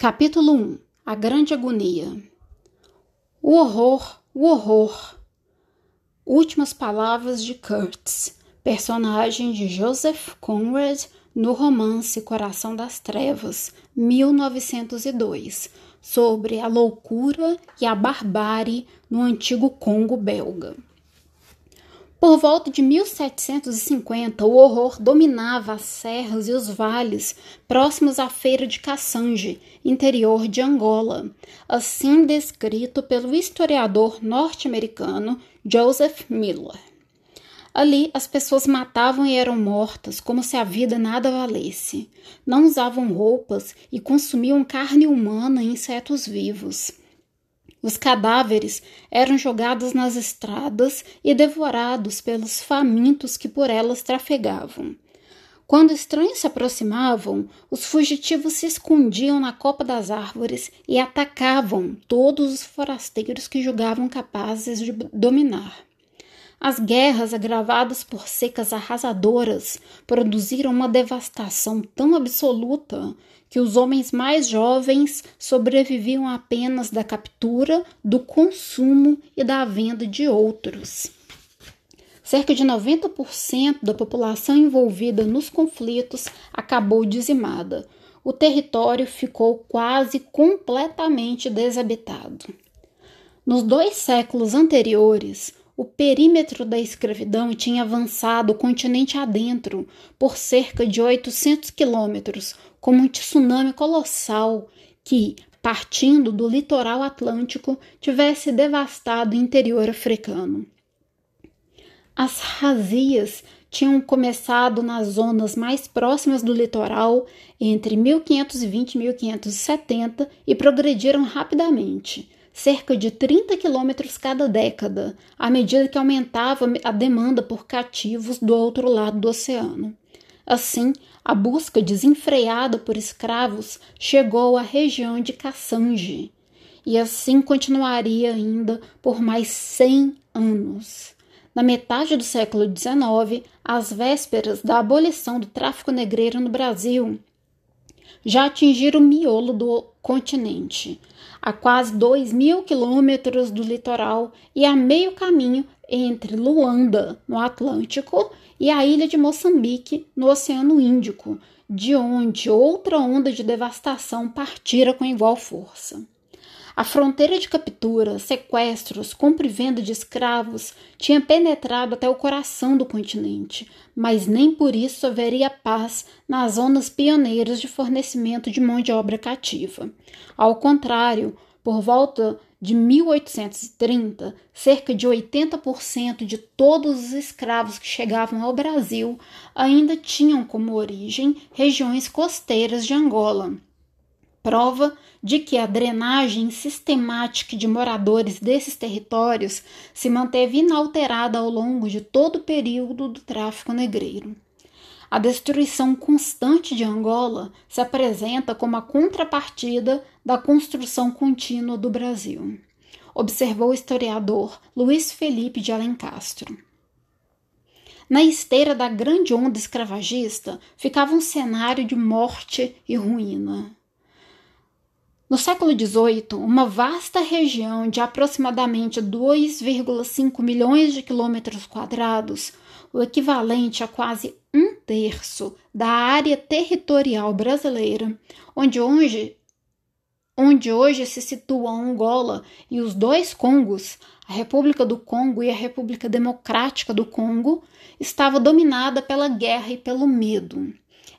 Capítulo 1 A Grande Agonia O horror, o horror. Últimas palavras de Kurtz, personagem de Joseph Conrad no romance Coração das Trevas, 1902, sobre a loucura e a barbárie no antigo Congo belga. Por volta de 1750, o horror dominava as serras e os vales próximos à feira de Cassange, interior de Angola, assim descrito pelo historiador norte-americano Joseph Miller. Ali, as pessoas matavam e eram mortas como se a vida nada valesse. Não usavam roupas e consumiam carne humana e insetos vivos. Os cadáveres eram jogados nas estradas e devorados pelos famintos que por elas trafegavam. Quando estranhos se aproximavam, os fugitivos se escondiam na copa das árvores e atacavam todos os forasteiros que julgavam capazes de dominar. As guerras, agravadas por secas arrasadoras, produziram uma devastação tão absoluta que os homens mais jovens sobreviviam apenas da captura, do consumo e da venda de outros. Cerca de 90% da população envolvida nos conflitos acabou dizimada. O território ficou quase completamente desabitado. Nos dois séculos anteriores, o perímetro da escravidão tinha avançado o continente adentro por cerca de 800 quilômetros, como um tsunami colossal que, partindo do litoral atlântico, tivesse devastado o interior africano. As razias tinham começado nas zonas mais próximas do litoral entre 1520 e 1570 e progrediram rapidamente cerca de 30 quilômetros cada década, à medida que aumentava a demanda por cativos do outro lado do oceano. Assim, a busca desenfreada por escravos chegou à região de Cassange, e assim continuaria ainda por mais 100 anos. Na metade do século XIX, às vésperas da abolição do tráfico negreiro no Brasil, já atingiram o miolo do continente, a quase 2 mil quilômetros do litoral e a meio caminho entre Luanda, no Atlântico, e a ilha de Moçambique, no Oceano Índico, de onde outra onda de devastação partira com igual força. A fronteira de captura, sequestros, compra e venda de escravos tinha penetrado até o coração do continente, mas nem por isso haveria paz nas zonas pioneiras de fornecimento de mão de obra cativa. Ao contrário, por volta de 1830, cerca de 80% de todos os escravos que chegavam ao Brasil ainda tinham como origem regiões costeiras de Angola prova de que a drenagem sistemática de moradores desses territórios se manteve inalterada ao longo de todo o período do tráfico negreiro. A destruição constante de Angola se apresenta como a contrapartida da construção contínua do Brasil, observou o historiador Luiz Felipe de Alencastro. Na esteira da grande onda escravagista ficava um cenário de morte e ruína. No século XVIII, uma vasta região de aproximadamente 2,5 milhões de quilômetros quadrados, o equivalente a quase um terço da área territorial brasileira, onde hoje, onde hoje se situam Angola e os dois Congos, a República do Congo e a República Democrática do Congo, estava dominada pela guerra e pelo medo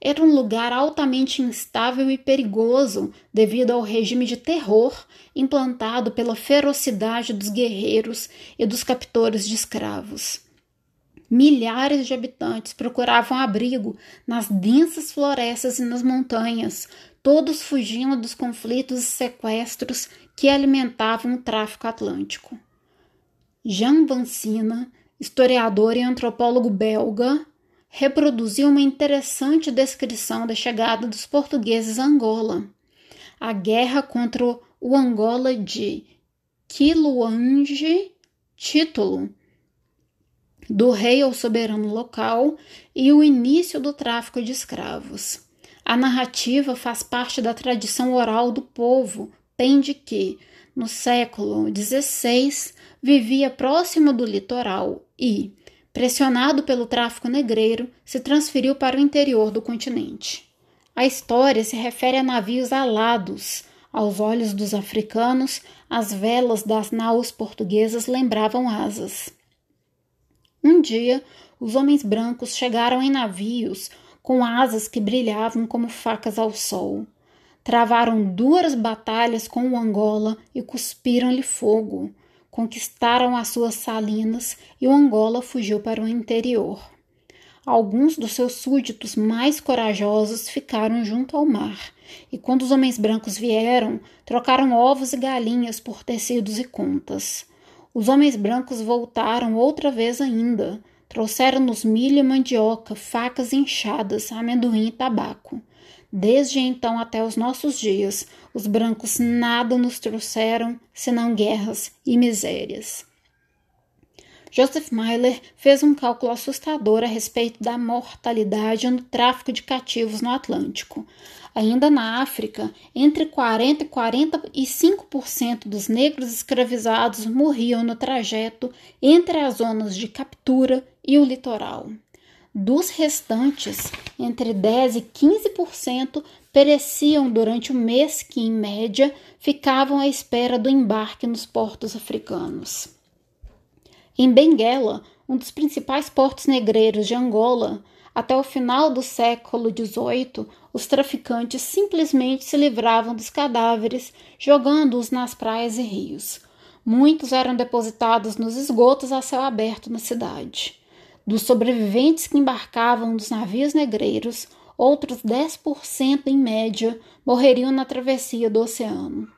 era um lugar altamente instável e perigoso devido ao regime de terror implantado pela ferocidade dos guerreiros e dos captores de escravos. Milhares de habitantes procuravam abrigo nas densas florestas e nas montanhas, todos fugindo dos conflitos e sequestros que alimentavam o tráfico atlântico. Jean Vancina, historiador e antropólogo belga, reproduziu uma interessante descrição da chegada dos portugueses a Angola. A guerra contra o Angola de Quiluange, título do rei ou soberano local, e o início do tráfico de escravos. A narrativa faz parte da tradição oral do povo, pende que, no século XVI, vivia próximo do litoral e, pressionado pelo tráfico negreiro, se transferiu para o interior do continente. A história se refere a navios alados. Aos olhos dos africanos, as velas das naus portuguesas lembravam asas. Um dia, os homens brancos chegaram em navios com asas que brilhavam como facas ao sol. Travaram duras batalhas com o Angola e cuspiram-lhe fogo. Conquistaram as suas salinas e o Angola fugiu para o interior. Alguns dos seus súditos mais corajosos ficaram junto ao mar, e quando os homens brancos vieram, trocaram ovos e galinhas por tecidos e contas. Os homens brancos voltaram outra vez ainda, Trouxeram-nos milho e mandioca, facas e enxadas, amendoim e tabaco. Desde então até os nossos dias, os brancos nada nos trouxeram senão guerras e misérias. Joseph Myler fez um cálculo assustador a respeito da mortalidade no tráfico de cativos no Atlântico. Ainda na África, entre 40 e 45% dos negros escravizados morriam no trajeto entre as zonas de captura e o litoral. Dos restantes, entre 10 e 15% pereciam durante o mês que, em média, ficavam à espera do embarque nos portos africanos. Em Benguela, um dos principais portos negreiros de Angola, até o final do século XVIII, os traficantes simplesmente se livravam dos cadáveres, jogando-os nas praias e rios. Muitos eram depositados nos esgotos a céu aberto na cidade. Dos sobreviventes que embarcavam dos navios negreiros, outros 10% em média morreriam na travessia do oceano.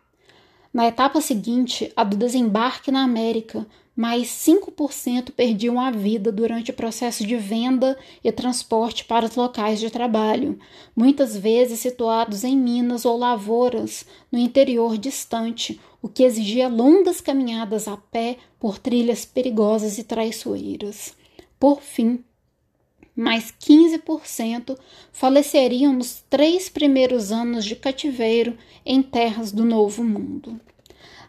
Na etapa seguinte, a do desembarque na América, mais 5% perdiam a vida durante o processo de venda e transporte para os locais de trabalho, muitas vezes situados em minas ou lavouras no interior distante, o que exigia longas caminhadas a pé por trilhas perigosas e traiçoeiras. Por fim, mais 15% faleceriam nos três primeiros anos de cativeiro em terras do Novo Mundo.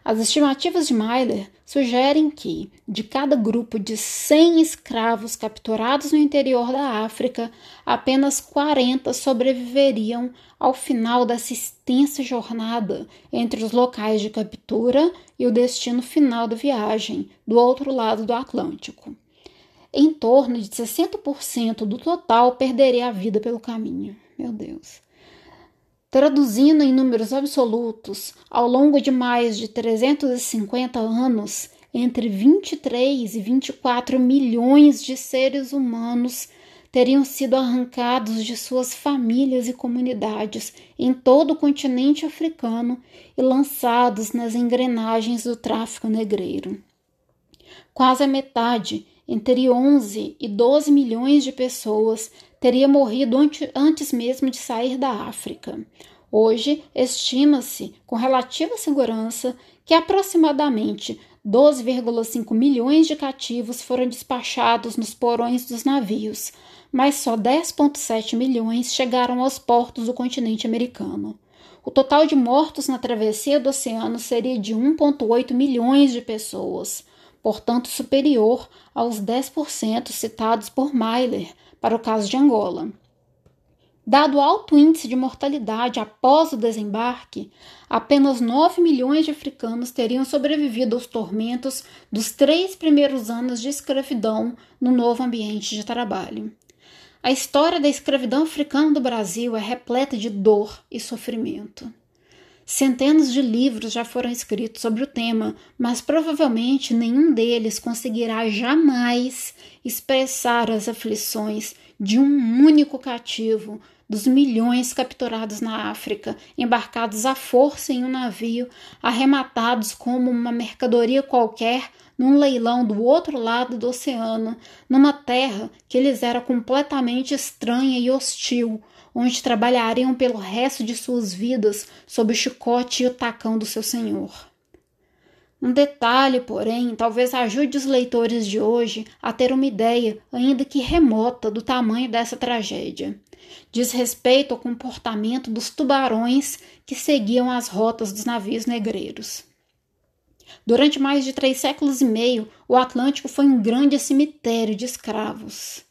As estimativas de Myler sugerem que, de cada grupo de 100 escravos capturados no interior da África, apenas 40 sobreviveriam ao final dessa extensa jornada entre os locais de captura e o destino final da viagem, do outro lado do Atlântico. Em torno de 60% do total perderia a vida pelo caminho. Meu Deus. Traduzindo em números absolutos, ao longo de mais de 350 anos, entre 23 e 24 milhões de seres humanos teriam sido arrancados de suas famílias e comunidades em todo o continente africano e lançados nas engrenagens do tráfico negreiro. Quase a metade, entre 11 e 12 milhões de pessoas, teria morrido antes mesmo de sair da África. Hoje, estima-se, com relativa segurança, que aproximadamente 12,5 milhões de cativos foram despachados nos porões dos navios, mas só 10,7 milhões chegaram aos portos do continente americano. O total de mortos na travessia do oceano seria de 1,8 milhões de pessoas, portanto superior aos 10% citados por Myler para o caso de Angola. Dado o alto índice de mortalidade após o desembarque, apenas 9 milhões de africanos teriam sobrevivido aos tormentos dos três primeiros anos de escravidão no novo ambiente de trabalho. A história da escravidão africana do Brasil é repleta de dor e sofrimento. Centenas de livros já foram escritos sobre o tema, mas provavelmente nenhum deles conseguirá jamais expressar as aflições de um único cativo dos milhões capturados na África, embarcados à força em um navio, arrematados como uma mercadoria qualquer num leilão do outro lado do oceano, numa terra que lhes era completamente estranha e hostil, onde trabalhariam pelo resto de suas vidas sob o chicote e o tacão do seu senhor. Um detalhe, porém, talvez ajude os leitores de hoje a ter uma ideia, ainda que remota, do tamanho dessa tragédia. Diz respeito ao comportamento dos tubarões que seguiam as rotas dos navios negreiros. Durante mais de três séculos e meio, o Atlântico foi um grande cemitério de escravos.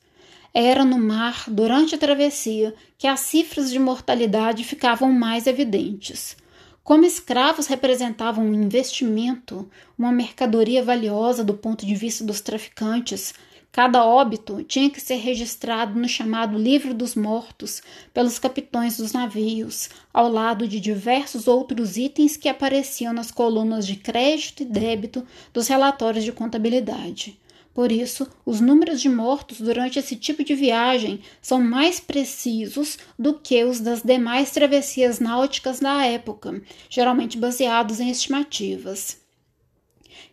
Era no mar, durante a travessia, que as cifras de mortalidade ficavam mais evidentes. Como escravos representavam um investimento, uma mercadoria valiosa do ponto de vista dos traficantes, cada óbito tinha que ser registrado no chamado Livro dos Mortos pelos capitães dos navios, ao lado de diversos outros itens que apareciam nas colunas de crédito e débito dos relatórios de contabilidade. Por isso, os números de mortos durante esse tipo de viagem são mais precisos do que os das demais travessias náuticas da época, geralmente baseados em estimativas.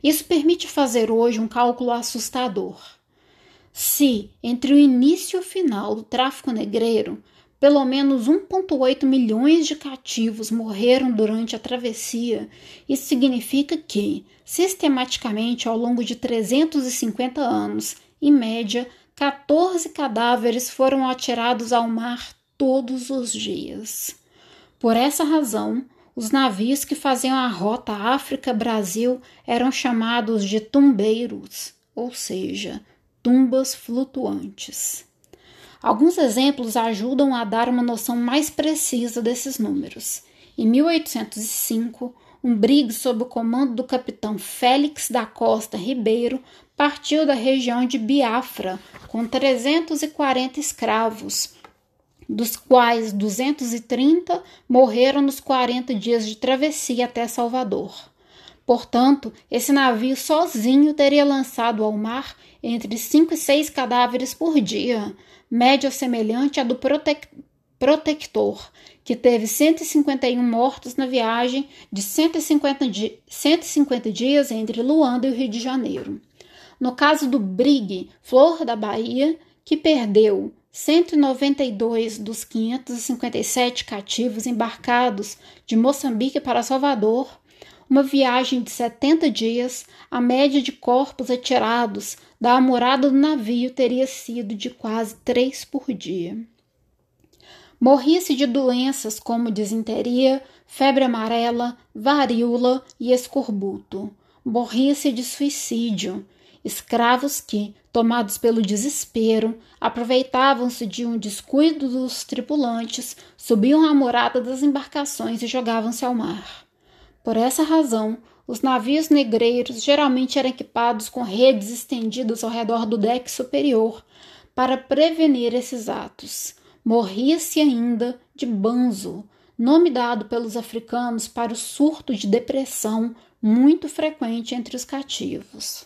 Isso permite fazer hoje um cálculo assustador. Se, entre o início e o final do tráfico negreiro, pelo menos 1,8 milhões de cativos morreram durante a travessia. Isso significa que, sistematicamente, ao longo de 350 anos, em média, 14 cadáveres foram atirados ao mar todos os dias. Por essa razão, os navios que faziam a rota África-Brasil eram chamados de tumbeiros, ou seja, tumbas flutuantes. Alguns exemplos ajudam a dar uma noção mais precisa desses números. Em 1805, um brig sob o comando do capitão Félix da Costa Ribeiro partiu da região de Biafra com 340 escravos, dos quais 230 morreram nos 40 dias de travessia até Salvador. Portanto, esse navio sozinho teria lançado ao mar entre 5 e 6 cadáveres por dia, média semelhante à do Protec Protector, que teve 151 mortos na viagem de 150, di 150 dias entre Luanda e o Rio de Janeiro. No caso do Brig Flor da Bahia, que perdeu 192 dos 557 cativos embarcados de Moçambique para Salvador, uma viagem de 70 dias, a média de corpos atirados da amorada do navio teria sido de quase três por dia. Morria-se de doenças como disenteria, febre amarela, varíola e escorbuto. Morria-se de suicídio. Escravos que, tomados pelo desespero, aproveitavam-se de um descuido dos tripulantes, subiam à morada das embarcações e jogavam-se ao mar. Por essa razão, os navios negreiros geralmente eram equipados com redes estendidas ao redor do deck superior para prevenir esses atos. Morria-se ainda de banzo, nome dado pelos africanos para o surto de depressão muito frequente entre os cativos.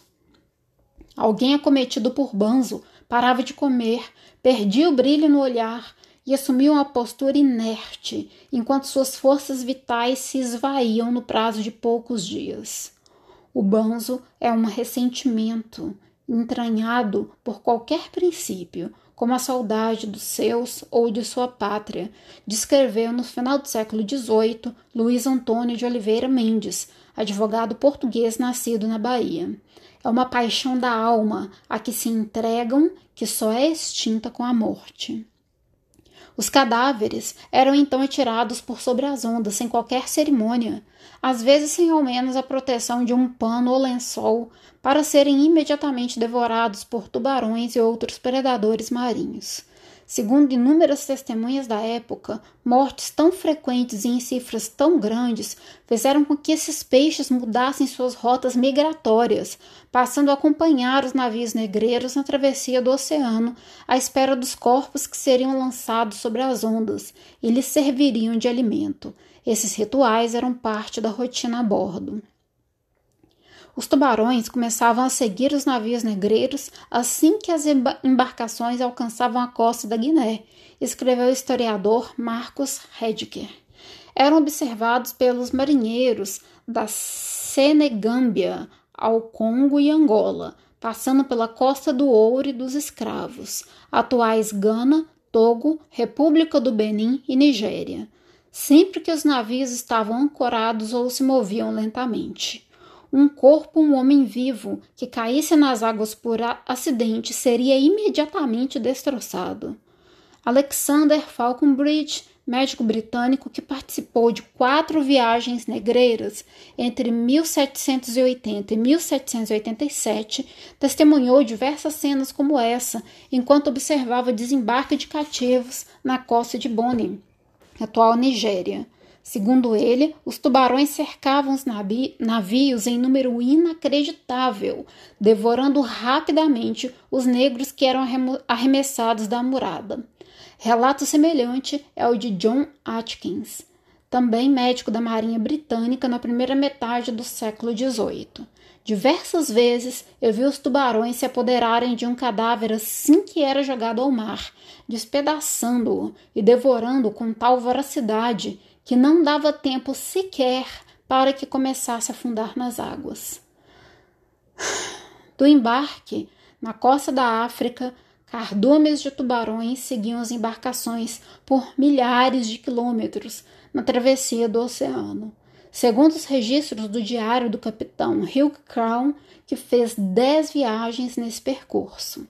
Alguém acometido por banzo parava de comer, perdia o brilho no olhar e assumiu uma postura inerte, enquanto suas forças vitais se esvaíam no prazo de poucos dias. O banzo é um ressentimento entranhado por qualquer princípio, como a saudade dos seus ou de sua pátria, descreveu no final do século XVIII Luiz Antônio de Oliveira Mendes, advogado português nascido na Bahia. É uma paixão da alma a que se entregam que só é extinta com a morte. Os cadáveres eram então atirados por sobre as ondas sem qualquer cerimônia, às vezes sem ao menos a proteção de um pano ou lençol, para serem imediatamente devorados por tubarões e outros predadores marinhos. Segundo inúmeras testemunhas da época, mortes tão frequentes e em cifras tão grandes fizeram com que esses peixes mudassem suas rotas migratórias, passando a acompanhar os navios negreiros na travessia do oceano à espera dos corpos que seriam lançados sobre as ondas e lhes serviriam de alimento. Esses rituais eram parte da rotina a bordo. Os tubarões começavam a seguir os navios negreiros assim que as embarcações alcançavam a costa da Guiné, escreveu o historiador Marcos Hedger. Eram observados pelos marinheiros da Senegâmbia ao Congo e Angola, passando pela Costa do Ouro e dos Escravos, atuais Gana, Togo, República do Benin e Nigéria, sempre que os navios estavam ancorados ou se moviam lentamente. Um corpo, um homem vivo, que caísse nas águas por acidente seria imediatamente destroçado. Alexander Falconbridge, médico britânico que participou de quatro viagens negreiras entre 1780 e 1787, testemunhou diversas cenas como essa enquanto observava desembarque de cativos na costa de Bonin, atual Nigéria. Segundo ele, os tubarões cercavam os navios em número inacreditável, devorando rapidamente os negros que eram arremessados da murada. Relato semelhante é o de John Atkins, também médico da Marinha Britânica na primeira metade do século XVIII. Diversas vezes eu vi os tubarões se apoderarem de um cadáver assim que era jogado ao mar, despedaçando-o e devorando com tal voracidade que não dava tempo sequer para que começasse a afundar nas águas. Do embarque, na costa da África, Cardumes de tubarões seguiam as embarcações por milhares de quilômetros na travessia do oceano. Segundo os registros do diário do capitão Hugh Crown, que fez dez viagens nesse percurso.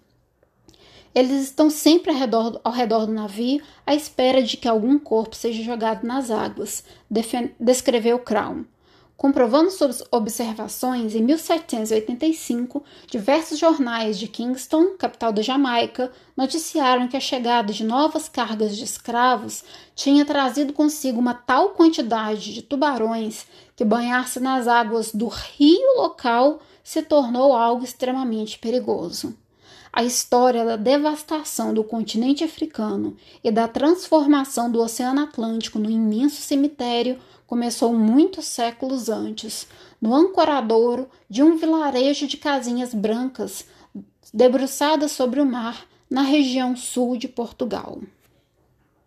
Eles estão sempre ao redor, ao redor, do navio à espera de que algum corpo seja jogado nas águas, descreveu Crown. Comprovando suas observações, em 1785, diversos jornais de Kingston, capital da Jamaica, noticiaram que a chegada de novas cargas de escravos tinha trazido consigo uma tal quantidade de tubarões que banhar-se nas águas do rio local se tornou algo extremamente perigoso. A história da devastação do continente africano e da transformação do Oceano Atlântico no imenso cemitério começou muitos séculos antes, no ancoradouro de um vilarejo de casinhas brancas debruçadas sobre o mar na região sul de Portugal.